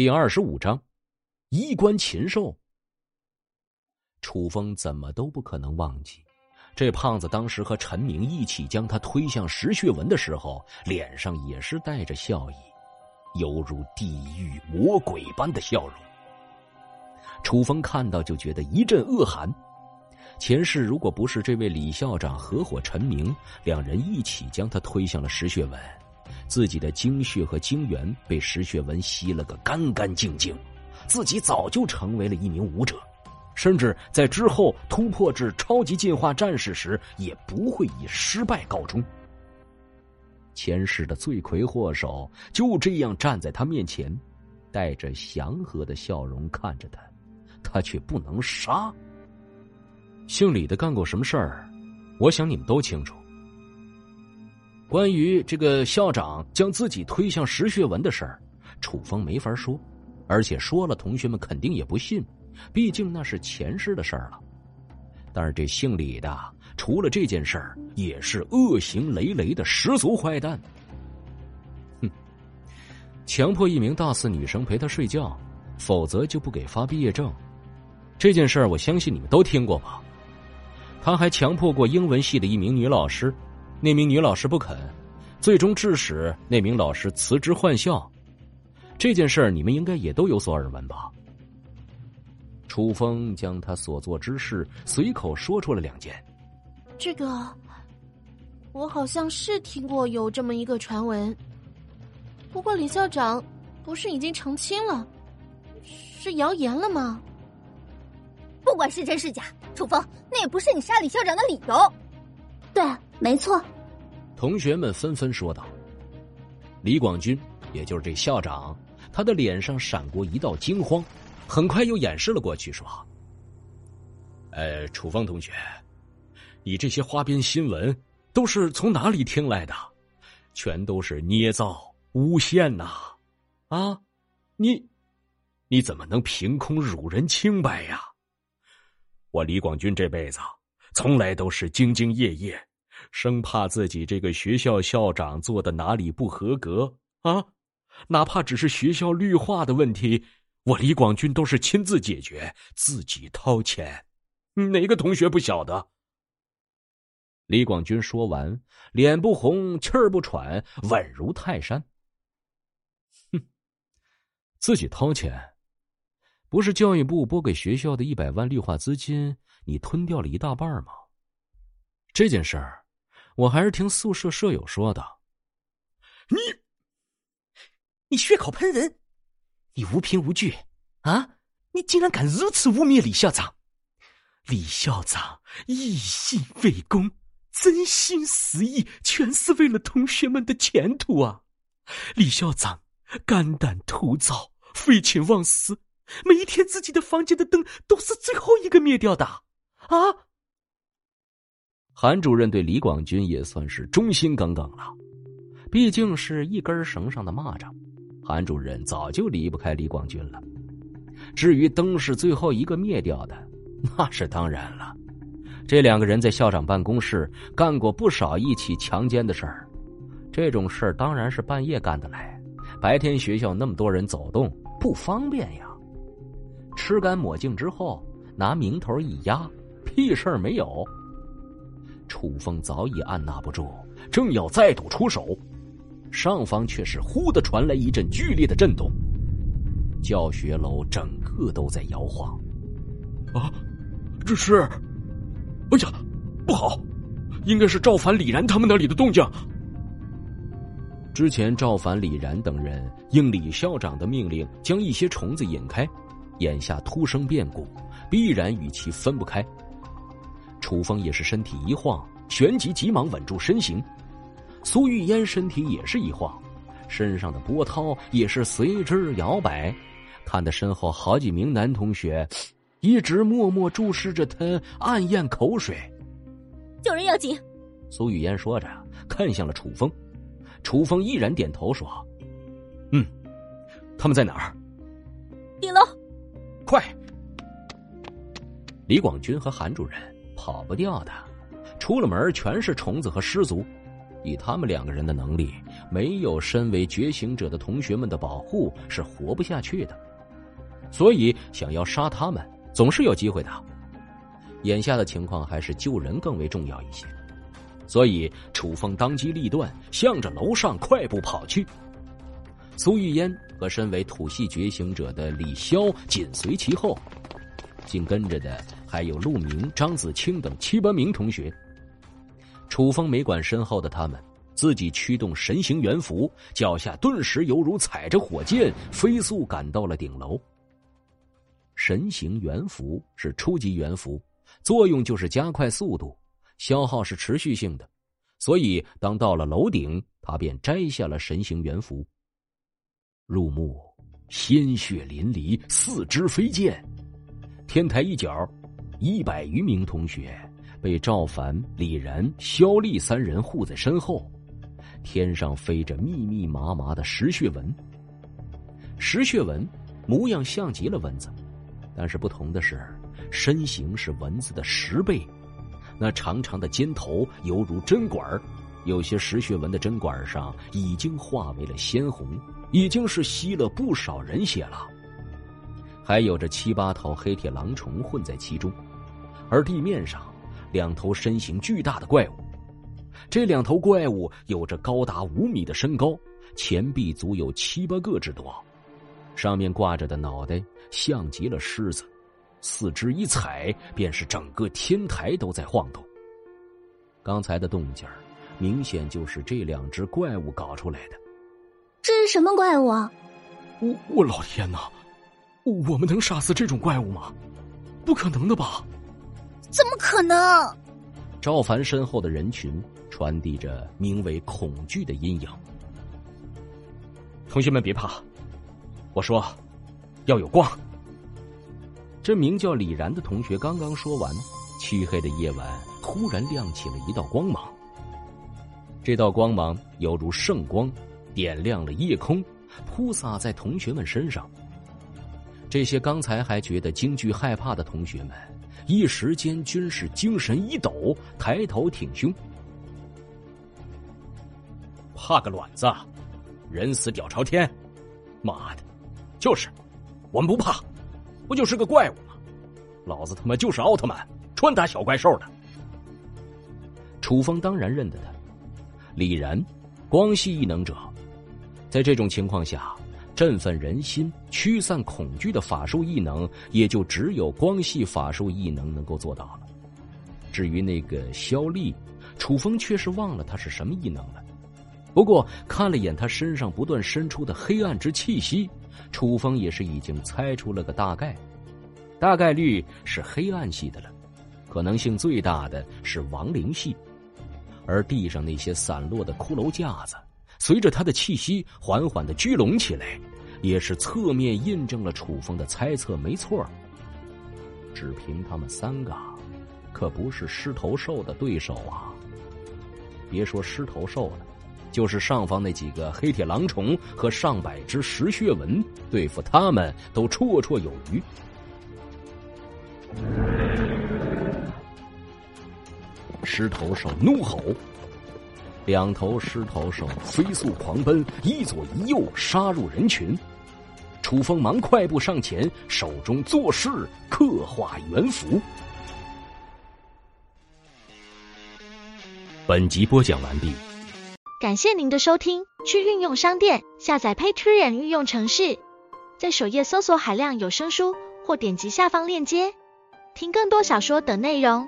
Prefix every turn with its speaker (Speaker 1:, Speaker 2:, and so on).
Speaker 1: 第二十五章，衣冠禽兽。楚风怎么都不可能忘记，这胖子当时和陈明一起将他推向石穴纹的时候，脸上也是带着笑意，犹如地狱魔鬼般的笑容。楚风看到就觉得一阵恶寒。前世如果不是这位李校长合伙陈明，两人一起将他推向了石穴纹。自己的精血和精元被石穴纹吸了个干干净净，自己早就成为了一名武者，甚至在之后突破至超级进化战士时，也不会以失败告终。前世的罪魁祸首就这样站在他面前，带着祥和的笑容看着他，他却不能杀。姓李的干过什么事儿？我想你们都清楚。关于这个校长将自己推向石学文的事儿，楚风没法说，而且说了，同学们肯定也不信，毕竟那是前世的事儿了。但是这姓李的，除了这件事儿，也是恶行累累的十足坏蛋。哼，强迫一名大四女生陪他睡觉，否则就不给发毕业证。这件事儿，我相信你们都听过吧？他还强迫过英文系的一名女老师。那名女老师不肯，最终致使那名老师辞职换校。这件事儿你们应该也都有所耳闻吧？楚风将他所做之事随口说出了两件。
Speaker 2: 这个，我好像是听过有这么一个传闻。不过李校长不是已经澄清了，是谣言了吗？
Speaker 3: 不管是真是假，楚风，那也不是你杀李校长的理由。
Speaker 4: 对。没错，
Speaker 1: 同学们纷纷说道。李广军，也就是这校长，他的脸上闪过一道惊慌，很快又掩饰了过去，说：“呃，楚风同学，你这些花边新闻都是从哪里听来的？全都是捏造、诬陷呐！啊，你，你怎么能凭空辱人清白呀？我李广军这辈子从来都是兢兢业业。”生怕自己这个学校校长做的哪里不合格啊，哪怕只是学校绿化的问题，我李广军都是亲自解决，自己掏钱。哪个同学不晓得？李广军说完，脸不红，气儿不喘，稳如泰山。哼，自己掏钱，不是教育部拨给学校的一百万绿化资金，你吞掉了一大半吗？这件事儿。我还是听宿舍舍友说的。
Speaker 5: 你，你血口喷人，你无凭无据啊！你竟然敢如此污蔑李校长！李校长一心为公，真心实意，全是为了同学们的前途啊！李校长肝胆涂灶，废寝忘食，每一天自己的房间的灯都是最后一个灭掉的啊！
Speaker 1: 韩主任对李广军也算是忠心耿耿了，毕竟是一根绳上的蚂蚱，韩主任早就离不开李广军了。至于灯是最后一个灭掉的，那是当然了。这两个人在校长办公室干过不少一起强奸的事儿，这种事儿当然是半夜干的来，白天学校那么多人走动不方便呀。吃干抹净之后，拿名头一压，屁事儿没有。楚风早已按捺不住，正要再度出手，上方却是忽的传来一阵剧烈的震动，教学楼整个都在摇晃。
Speaker 5: 啊，这是，哎呀，不好，应该是赵凡、李然他们那里的动静。
Speaker 1: 之前赵凡、李然等人应李校长的命令将一些虫子引开，眼下突生变故，必然与其分不开。楚风也是身体一晃，旋即急忙稳住身形。苏玉嫣身体也是一晃，身上的波涛也是随之摇摆，看得身后好几名男同学一直默默注视着他，暗咽口水。
Speaker 3: 救人要紧！
Speaker 1: 苏玉嫣说着，看向了楚风。楚风毅然点头说：“嗯，他们在哪儿？
Speaker 3: 顶楼，
Speaker 5: 快！”
Speaker 1: 李广军和韩主任。跑不掉的，出了门全是虫子和尸族。以他们两个人的能力，没有身为觉醒者的同学们的保护是活不下去的。所以，想要杀他们，总是有机会的。眼下的情况还是救人更为重要一些，所以楚风当机立断，向着楼上快步跑去。苏玉嫣和身为土系觉醒者的李潇紧随其后，紧跟着的还有陆明、张子清等七八名同学。楚风没管身后的他们，自己驱动神行元符，脚下顿时犹如踩着火箭，飞速赶到了顶楼。神行元符是初级元符，作用就是加快速度，消耗是持续性的，所以当到了楼顶，他便摘下了神行元符。入目，鲜血淋漓，四肢飞溅。天台一角，一百余名同学被赵凡、李然、肖丽三人护在身后。天上飞着密密麻麻的石穴纹，石穴纹模样像极了蚊子，但是不同的是，身形是蚊子的十倍。那长长的尖头犹如针管，有些石穴纹的针管上已经化为了鲜红。已经是吸了不少人血了，还有着七八头黑铁狼虫混在其中，而地面上两头身形巨大的怪物，这两头怪物有着高达五米的身高，前臂足有七八个之多，上面挂着的脑袋像极了狮子，四肢一踩便是整个天台都在晃动。刚才的动静明显就是这两只怪物搞出来的。
Speaker 4: 这是什么怪物啊？
Speaker 5: 我我老天哪！我们能杀死这种怪物吗？不可能的吧？
Speaker 3: 怎么可能？
Speaker 1: 赵凡身后的人群传递着名为恐惧的阴影。
Speaker 5: 同学们别怕，我说要有光。
Speaker 1: 这名叫李然的同学刚刚说完，漆黑的夜晚突然亮起了一道光芒。这道光芒犹如圣光。点亮了夜空，铺洒在同学们身上。这些刚才还觉得惊惧害怕的同学们，一时间均是精神一抖，抬头挺胸。
Speaker 5: 怕个卵子！人死屌朝天！妈的，就是，我们不怕，不就是个怪物吗？老子他妈就是奥特曼，专打小怪兽的。
Speaker 1: 楚风当然认得他，李然，光系异能者。在这种情况下，振奋人心、驱散恐惧的法术异能，也就只有光系法术异能能够做到了。至于那个肖丽，楚风却是忘了他是什么异能了。不过看了眼他身上不断伸出的黑暗之气息，楚风也是已经猜出了个大概，大概率是黑暗系的了，可能性最大的是亡灵系，而地上那些散落的骷髅架子。随着他的气息缓缓的聚拢起来，也是侧面印证了楚风的猜测没错。只凭他们三个，可不是狮头兽的对手啊！别说狮头兽了，就是上方那几个黑铁狼虫和上百只石血纹，对付他们都绰绰有余。狮头兽怒吼。两头狮头兽飞速狂奔，一左一右杀入人群。楚风忙快步上前，手中作势刻画元符。本集播讲完毕，
Speaker 2: 感谢您的收听。去运用商店下载 Patreon 运用城市，在首页搜索海量有声书，或点击下方链接听更多小说等内容。